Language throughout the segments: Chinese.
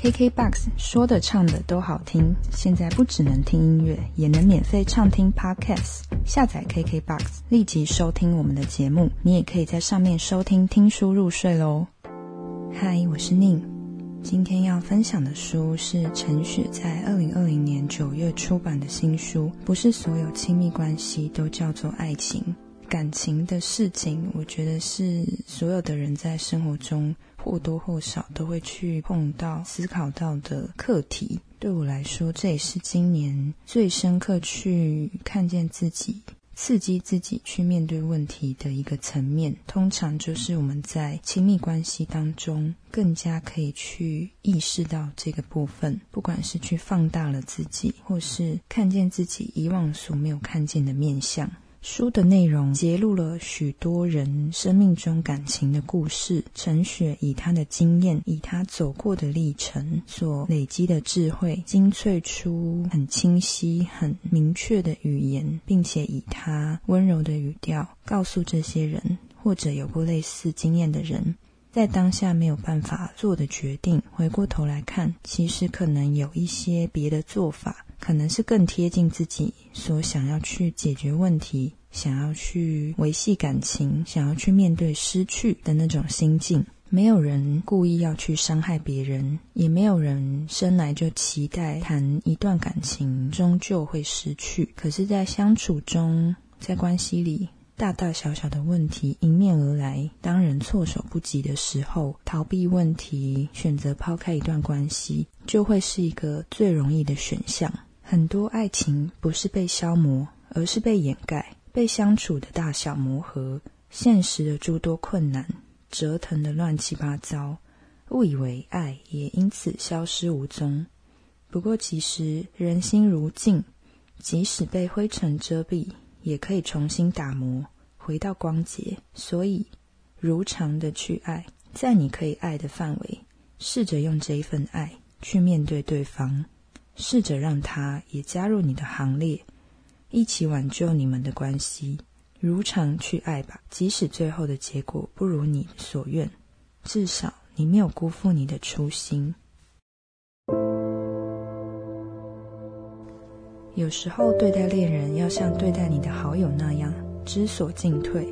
KKBOX 说的唱的都好听，现在不只能听音乐，也能免费畅听 Podcast。下载 KKBOX，立即收听我们的节目。你也可以在上面收听听书入睡喽。嗨，我是宁，今天要分享的书是陈雪在二零二零年九月出版的新书。不是所有亲密关系都叫做爱情，感情的事情，我觉得是所有的人在生活中。或多或少都会去碰到、思考到的课题。对我来说，这也是今年最深刻去看见自己、刺激自己去面对问题的一个层面。通常就是我们在亲密关系当中，更加可以去意识到这个部分，不管是去放大了自己，或是看见自己以往所没有看见的面相。书的内容揭露了许多人生命中感情的故事。陈雪以她的经验，以她走过的历程所累积的智慧，精粹出很清晰、很明确的语言，并且以她温柔的语调告诉这些人，或者有过类似经验的人，在当下没有办法做的决定，回过头来看，其实可能有一些别的做法。可能是更贴近自己所想要去解决问题、想要去维系感情、想要去面对失去的那种心境。没有人故意要去伤害别人，也没有人生来就期待谈一段感情终究会失去。可是，在相处中，在关系里。大大小小的问题迎面而来，当人措手不及的时候，逃避问题，选择抛开一段关系，就会是一个最容易的选项。很多爱情不是被消磨，而是被掩盖，被相处的大小磨合，现实的诸多困难折腾的乱七八糟，误以为爱也因此消失无踪。不过，其实人心如镜，即使被灰尘遮蔽。也可以重新打磨，回到光洁。所以，如常的去爱，在你可以爱的范围，试着用这一份爱去面对对方，试着让他也加入你的行列，一起挽救你们的关系。如常去爱吧，即使最后的结果不如你所愿，至少你没有辜负你的初心。有时候对待恋人要像对待你的好友那样，知所进退，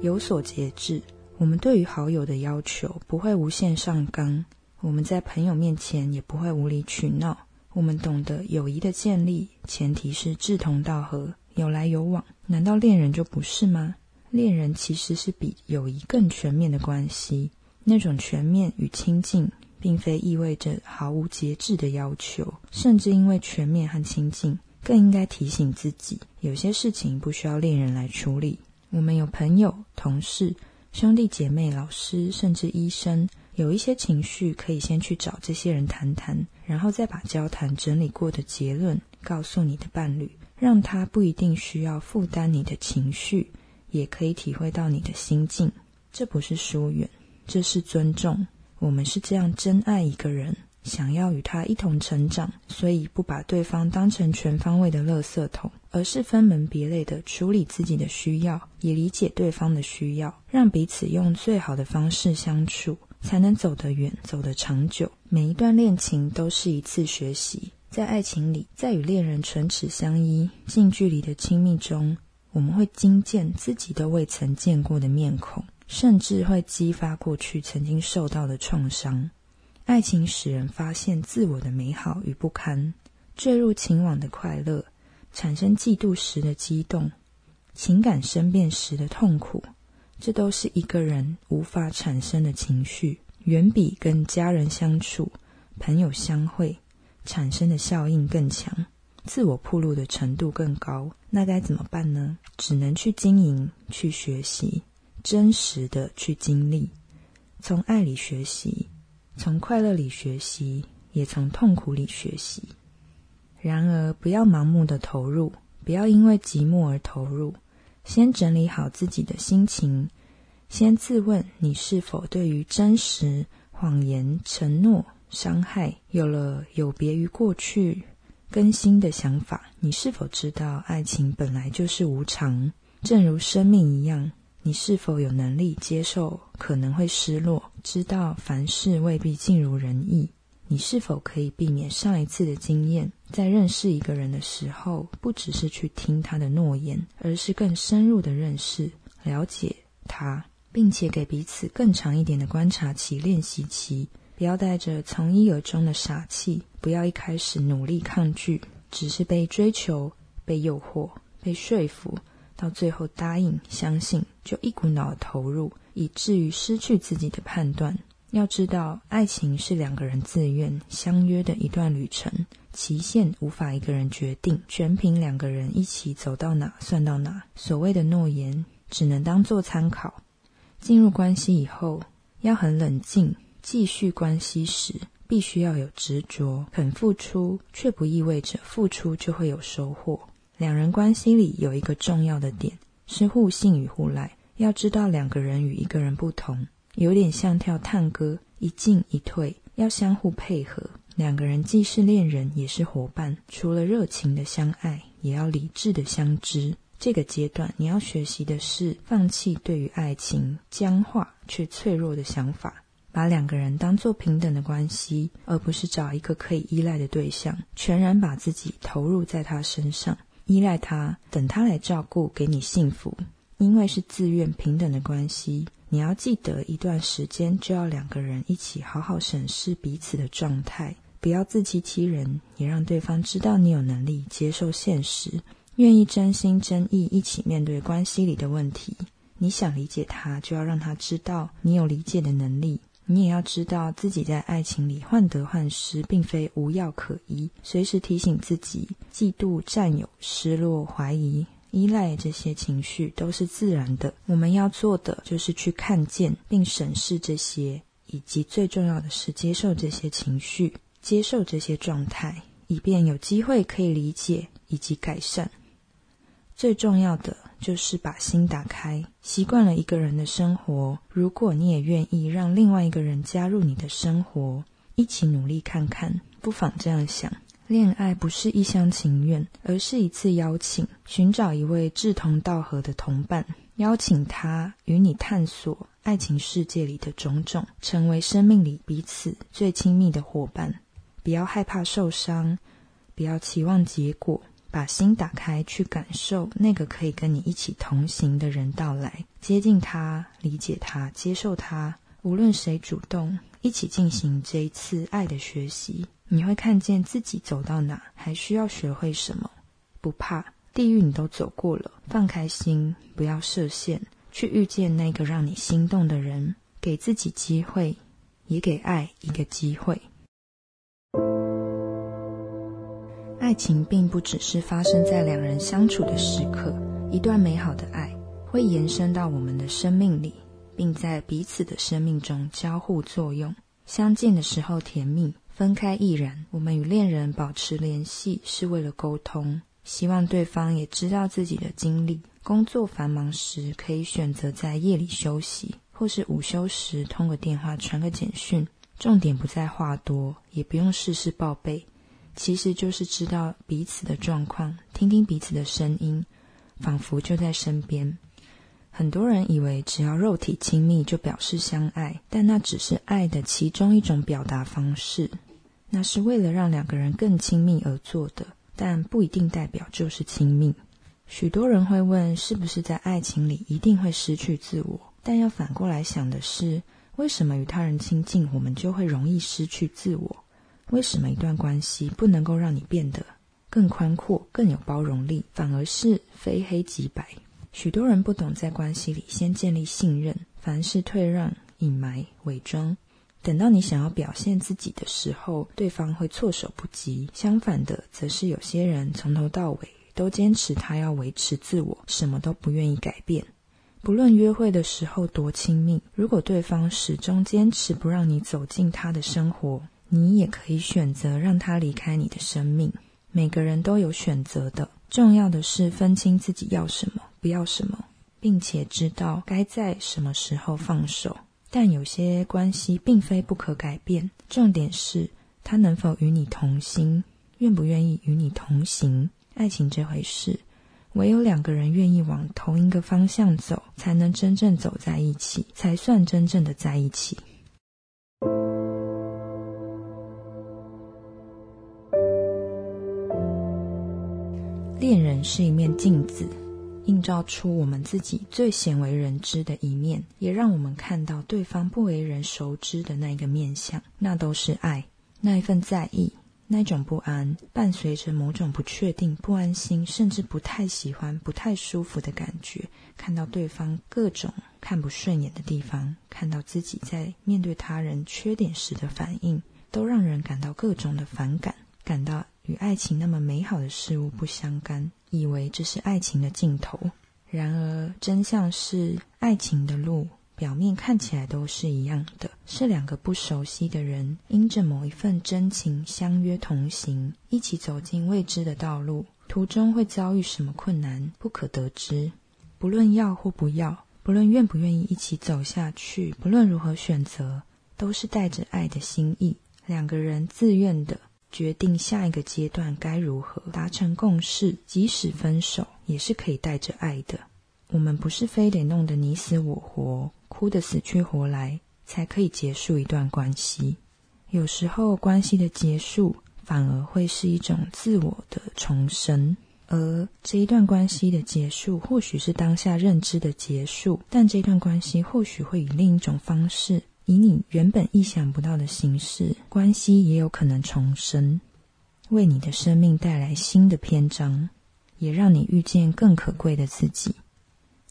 有所节制。我们对于好友的要求不会无限上纲，我们在朋友面前也不会无理取闹。我们懂得友谊的建立，前提是志同道合，有来有往。难道恋人就不是吗？恋人其实是比友谊更全面的关系。那种全面与亲近，并非意味着毫无节制的要求，甚至因为全面和亲近。更应该提醒自己，有些事情不需要恋人来处理。我们有朋友、同事、兄弟姐妹、老师，甚至医生，有一些情绪可以先去找这些人谈谈，然后再把交谈整理过的结论告诉你的伴侣，让他不一定需要负担你的情绪，也可以体会到你的心境。这不是疏远，这是尊重。我们是这样真爱一个人。想要与他一同成长，所以不把对方当成全方位的垃圾桶，而是分门别类的处理自己的需要，也理解对方的需要，让彼此用最好的方式相处，才能走得远，走得长久。每一段恋情都是一次学习，在爱情里，在与恋人唇齿相依、近距离的亲密中，我们会惊见自己都未曾见过的面孔，甚至会激发过去曾经受到的创伤。爱情使人发现自我的美好与不堪，坠入情网的快乐，产生嫉妒时的激动，情感生变时的痛苦，这都是一个人无法产生的情绪，远比跟家人相处、朋友相会产生的效应更强，自我铺露的程度更高。那该怎么办呢？只能去经营，去学习，真实的去经历，从爱里学习。从快乐里学习，也从痛苦里学习。然而，不要盲目的投入，不要因为寂寞而投入。先整理好自己的心情，先自问：你是否对于真实、谎言、承诺、伤害有了有别于过去、更新的想法？你是否知道爱情本来就是无常，正如生命一样？你是否有能力接受可能会失落？知道凡事未必尽如人意？你是否可以避免上一次的经验，在认识一个人的时候，不只是去听他的诺言，而是更深入的认识、了解他，并且给彼此更长一点的观察期、练习期。不要带着从一而终的傻气，不要一开始努力抗拒，只是被追求、被诱惑、被说服，到最后答应、相信，就一股脑投入，以至于失去自己的判断。要知道，爱情是两个人自愿相约的一段旅程，期限无法一个人决定，全凭两个人一起走到哪算到哪。所谓的诺言，只能当做参考。进入关系以后，要很冷静。继续关系时，必须要有执着，肯付出，却不意味着付出就会有收获。两人关系里有一个重要的点是互信与互赖。要知道，两个人与一个人不同，有点像跳探戈，一进一退，要相互配合。两个人既是恋人，也是伙伴。除了热情的相爱，也要理智的相知。这个阶段，你要学习的是放弃对于爱情僵化却脆弱的想法。把两个人当作平等的关系，而不是找一个可以依赖的对象，全然把自己投入在他身上，依赖他，等他来照顾，给你幸福。因为是自愿平等的关系，你要记得，一段时间就要两个人一起好好审视彼此的状态，不要自欺欺人，也让对方知道你有能力接受现实，愿意真心真意一起面对关系里的问题。你想理解他，就要让他知道你有理解的能力。你也要知道自己在爱情里患得患失，并非无药可医。随时提醒自己，嫉妒、占有、失落、怀疑、依赖这些情绪都是自然的。我们要做的就是去看见并审视这些，以及最重要的是接受这些情绪，接受这些状态，以便有机会可以理解以及改善。最重要的。就是把心打开，习惯了一个人的生活。如果你也愿意让另外一个人加入你的生活，一起努力看看，不妨这样想：恋爱不是一厢情愿，而是一次邀请，寻找一位志同道合的同伴，邀请他与你探索爱情世界里的种种，成为生命里彼此最亲密的伙伴。不要害怕受伤，不要期望结果。把心打开，去感受那个可以跟你一起同行的人到来，接近他，理解他，接受他。无论谁主动，一起进行这一次爱的学习，你会看见自己走到哪，还需要学会什么。不怕，地狱你都走过了，放开心，不要设限，去遇见那个让你心动的人，给自己机会，也给爱一个机会。爱情并不只是发生在两人相处的时刻，一段美好的爱会延伸到我们的生命里，并在彼此的生命中交互作用。相见的时候甜蜜，分开亦然。我们与恋人保持联系是为了沟通，希望对方也知道自己的经历。工作繁忙时，可以选择在夜里休息，或是午休时通个电话、传个简讯。重点不在话多，也不用事事报备。其实就是知道彼此的状况，听听彼此的声音，仿佛就在身边。很多人以为只要肉体亲密就表示相爱，但那只是爱的其中一种表达方式。那是为了让两个人更亲密而做的，但不一定代表就是亲密。许多人会问，是不是在爱情里一定会失去自我？但要反过来想的是，为什么与他人亲近，我们就会容易失去自我？为什么一段关系不能够让你变得更宽阔、更有包容力，反而是非黑即白？许多人不懂在关系里先建立信任，凡事退让、隐瞒、伪装，等到你想要表现自己的时候，对方会措手不及。相反的，则是有些人从头到尾都坚持他要维持自我，什么都不愿意改变。不论约会的时候多亲密，如果对方始终坚持不让你走进他的生活，你也可以选择让他离开你的生命。每个人都有选择的，重要的是分清自己要什么，不要什么，并且知道该在什么时候放手。但有些关系并非不可改变，重点是他能否与你同心，愿不愿意与你同行。爱情这回事，唯有两个人愿意往同一个方向走，才能真正走在一起，才算真正的在一起。是一面镜子，映照出我们自己最鲜为人知的一面，也让我们看到对方不为人熟知的那一个面相。那都是爱，那一份在意，那种不安，伴随着某种不确定、不安心，甚至不太喜欢、不太舒服的感觉。看到对方各种看不顺眼的地方，看到自己在面对他人缺点时的反应，都让人感到各种的反感，感到。与爱情那么美好的事物不相干，以为这是爱情的尽头。然而真相是，爱情的路表面看起来都是一样的，是两个不熟悉的人因着某一份真情相约同行，一起走进未知的道路。途中会遭遇什么困难，不可得知。不论要或不要，不论愿不愿意一起走下去，不论如何选择，都是带着爱的心意，两个人自愿的。决定下一个阶段该如何达成共识，即使分手也是可以带着爱的。我们不是非得弄得你死我活，哭得死去活来才可以结束一段关系。有时候关系的结束反而会是一种自我的重生，而这一段关系的结束或许是当下认知的结束，但这段关系或许会以另一种方式。以你原本意想不到的形式，关系也有可能重生，为你的生命带来新的篇章，也让你遇见更可贵的自己。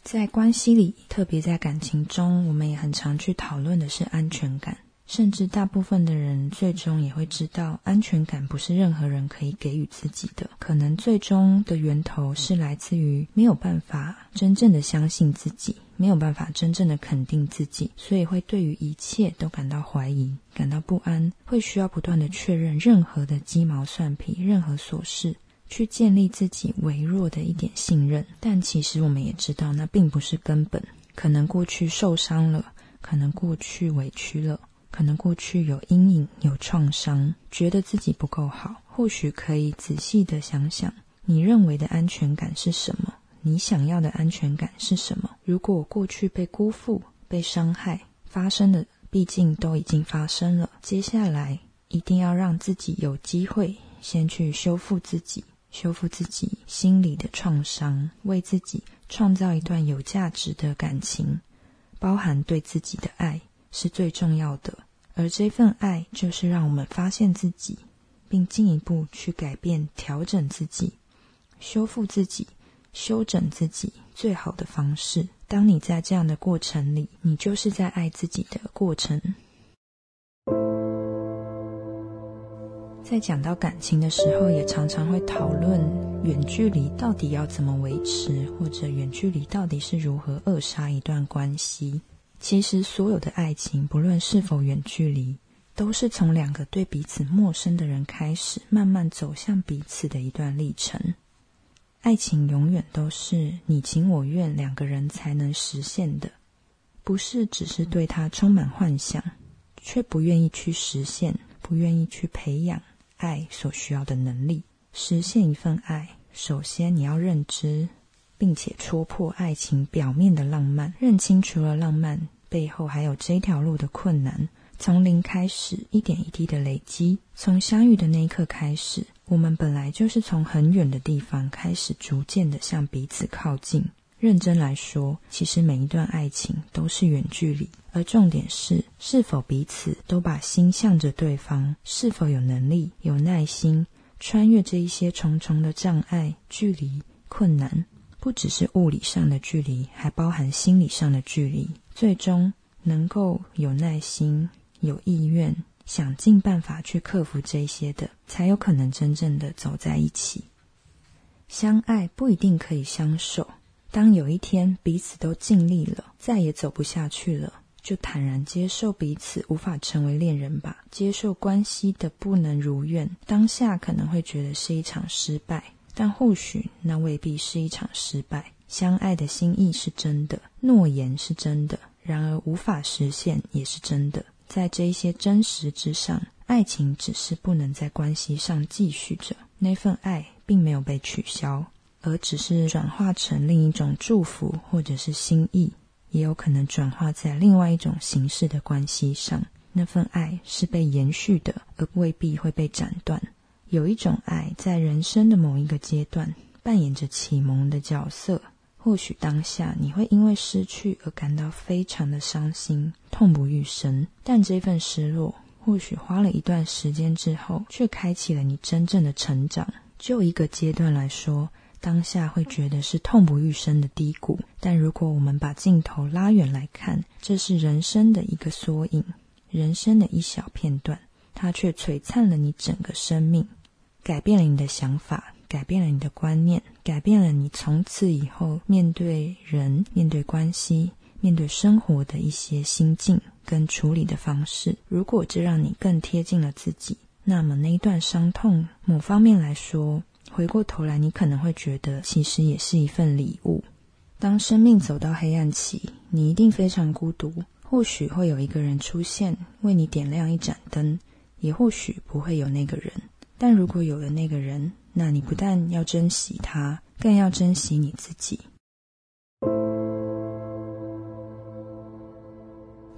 在关系里，特别在感情中，我们也很常去讨论的是安全感。甚至大部分的人最终也会知道，安全感不是任何人可以给予自己的。可能最终的源头是来自于没有办法真正的相信自己，没有办法真正的肯定自己，所以会对于一切都感到怀疑、感到不安，会需要不断的确认任何的鸡毛蒜皮、任何琐事，去建立自己微弱的一点信任。但其实我们也知道，那并不是根本。可能过去受伤了，可能过去委屈了。可能过去有阴影、有创伤，觉得自己不够好。或许可以仔细的想想，你认为的安全感是什么？你想要的安全感是什么？如果过去被辜负、被伤害发生的，毕竟都已经发生了。接下来一定要让自己有机会，先去修复自己，修复自己心里的创伤，为自己创造一段有价值的感情，包含对自己的爱。是最重要的，而这份爱就是让我们发现自己，并进一步去改变、调整自己、修复自己、修整自己最好的方式。当你在这样的过程里，你就是在爱自己的过程。在讲到感情的时候，也常常会讨论远距离到底要怎么维持，或者远距离到底是如何扼杀一段关系。其实，所有的爱情，不论是否远距离，都是从两个对彼此陌生的人开始，慢慢走向彼此的一段历程。爱情永远都是你情我愿两个人才能实现的，不是只是对他充满幻想，却不愿意去实现，不愿意去培养爱所需要的能力。实现一份爱，首先你要认知。并且戳破爱情表面的浪漫，认清除了浪漫背后还有这条路的困难。从零开始，一点一滴的累积。从相遇的那一刻开始，我们本来就是从很远的地方开始，逐渐的向彼此靠近。认真来说，其实每一段爱情都是远距离，而重点是是否彼此都把心向着对方，是否有能力、有耐心穿越这一些重重的障碍、距离、困难。不只是物理上的距离，还包含心理上的距离。最终能够有耐心、有意愿，想尽办法去克服这些的，才有可能真正的走在一起。相爱不一定可以相守。当有一天彼此都尽力了，再也走不下去了，就坦然接受彼此无法成为恋人吧。接受关系的不能如愿，当下可能会觉得是一场失败。但或许那未必是一场失败。相爱的心意是真的，诺言是真的，然而无法实现也是真的。在这一些真实之上，爱情只是不能在关系上继续着。那份爱并没有被取消，而只是转化成另一种祝福或者是心意，也有可能转化在另外一种形式的关系上。那份爱是被延续的，而未必会被斩断。有一种爱，在人生的某一个阶段，扮演着启蒙的角色。或许当下你会因为失去而感到非常的伤心、痛不欲生，但这份失落，或许花了一段时间之后，却开启了你真正的成长。就一个阶段来说，当下会觉得是痛不欲生的低谷，但如果我们把镜头拉远来看，这是人生的一个缩影，人生的一小片段，它却璀璨了你整个生命，改变了你的想法。改变了你的观念，改变了你从此以后面对人、面对关系、面对生活的一些心境跟处理的方式。如果这让你更贴近了自己，那么那一段伤痛，某方面来说，回过头来你可能会觉得，其实也是一份礼物。当生命走到黑暗期，你一定非常孤独。或许会有一个人出现，为你点亮一盏灯，也或许不会有那个人。但如果有了那个人，那你不但要珍惜他，更要珍惜你自己。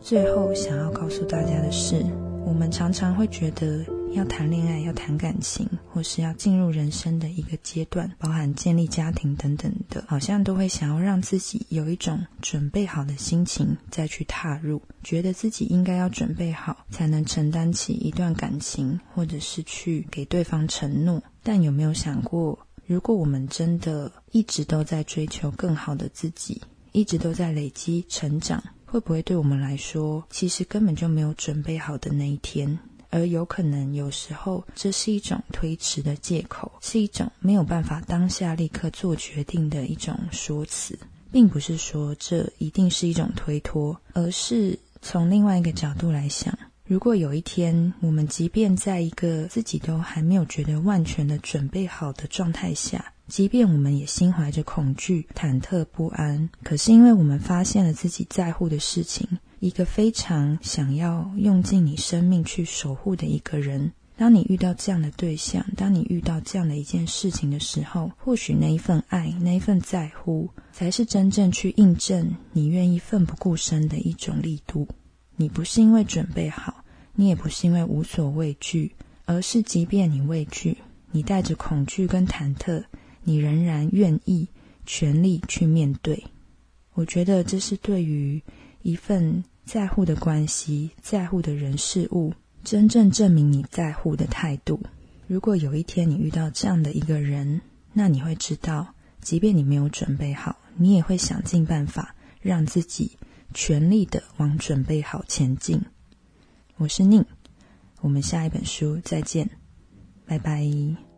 最后，想要告诉大家的是，我们常常会觉得，要谈恋爱、要谈感情，或是要进入人生的一个阶段，包含建立家庭等等的，好像都会想要让自己有一种准备好的心情再去踏入，觉得自己应该要准备好，才能承担起一段感情，或者是去给对方承诺。但有没有想过，如果我们真的一直都在追求更好的自己，一直都在累积成长，会不会对我们来说，其实根本就没有准备好的那一天？而有可能有时候，这是一种推迟的借口，是一种没有办法当下立刻做决定的一种说辞，并不是说这一定是一种推脱，而是从另外一个角度来想。如果有一天，我们即便在一个自己都还没有觉得万全的准备好的状态下，即便我们也心怀着恐惧、忐忑不安，可是因为我们发现了自己在乎的事情，一个非常想要用尽你生命去守护的一个人，当你遇到这样的对象，当你遇到这样的一件事情的时候，或许那一份爱、那一份在乎，才是真正去印证你愿意奋不顾身的一种力度。你不是因为准备好，你也不是因为无所畏惧，而是即便你畏惧，你带着恐惧跟忐忑，你仍然愿意全力去面对。我觉得这是对于一份在乎的关系、在乎的人事物，真正证明你在乎的态度。如果有一天你遇到这样的一个人，那你会知道，即便你没有准备好，你也会想尽办法让自己。全力的往准备好前进。我是宁，我们下一本书再见，拜拜。